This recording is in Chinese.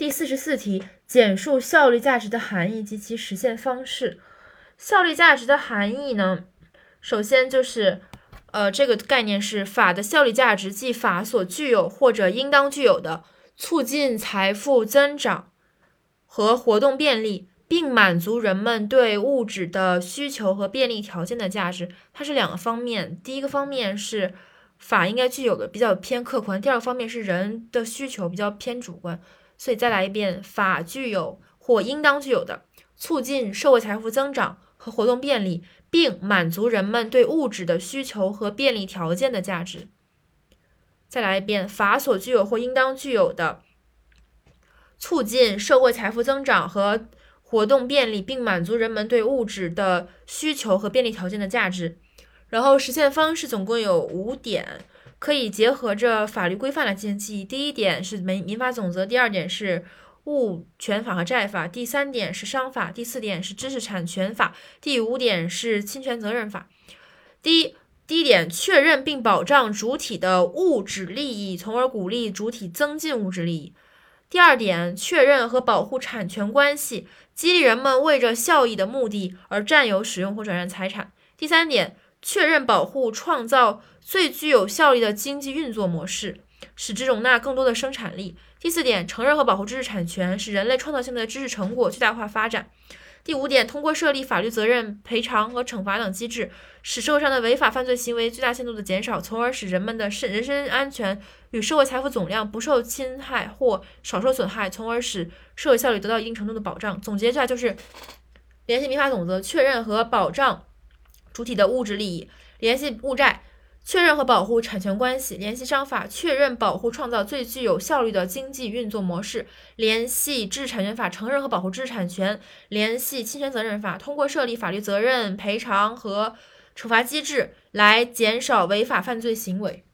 第四十四题，简述效率价值的含义及其实现方式。效率价值的含义呢，首先就是，呃，这个概念是法的效率价值，即法所具有或者应当具有的促进财富增长和活动便利，并满足人们对物质的需求和便利条件的价值。它是两个方面，第一个方面是法应该具有的，比较偏客观；第二个方面是人的需求比较偏主观。所以再来一遍，法具有或应当具有的促进社会财富增长和活动便利，并满足人们对物质的需求和便利条件的价值。再来一遍，法所具有或应当具有的促进社会财富增长和活动便利，并满足人们对物质的需求和便利条件的价值。然后实现方式总共有五点。可以结合着法律规范来进行记忆。第一点是民民法总则，第二点是物权法和债法，第三点是商法，第四点是知识产权法，第五点是侵权责任法。第一，第一点，确认并保障主体的物质利益，从而鼓励主体增进物质利益。第二点，确认和保护产权关系，激励人们为着效益的目的而占有、使用或转让财产。第三点。确认、保护、创造最具有效率的经济运作模式，使之容纳更多的生产力。第四点，承认和保护知识产权，使人类创造性的知识成果最大化发展。第五点，通过设立法律责任、赔偿和惩罚等机制，使社会上的违法犯罪行为最大限度的减少，从而使人们的身人身安全与社会财富总量不受侵害或少受损害，从而使社会效率得到一定程度的保障。总结一下，就是联系民法总则，确认和保障。主体的物质利益，联系物债，确认和保护产权关系；联系商法，确认、保护、创造最具有效率的经济运作模式；联系知识产权法，承认和保护知识产权；联系侵权责任法，通过设立法律责任、赔偿和惩罚机制来减少违法犯罪行为。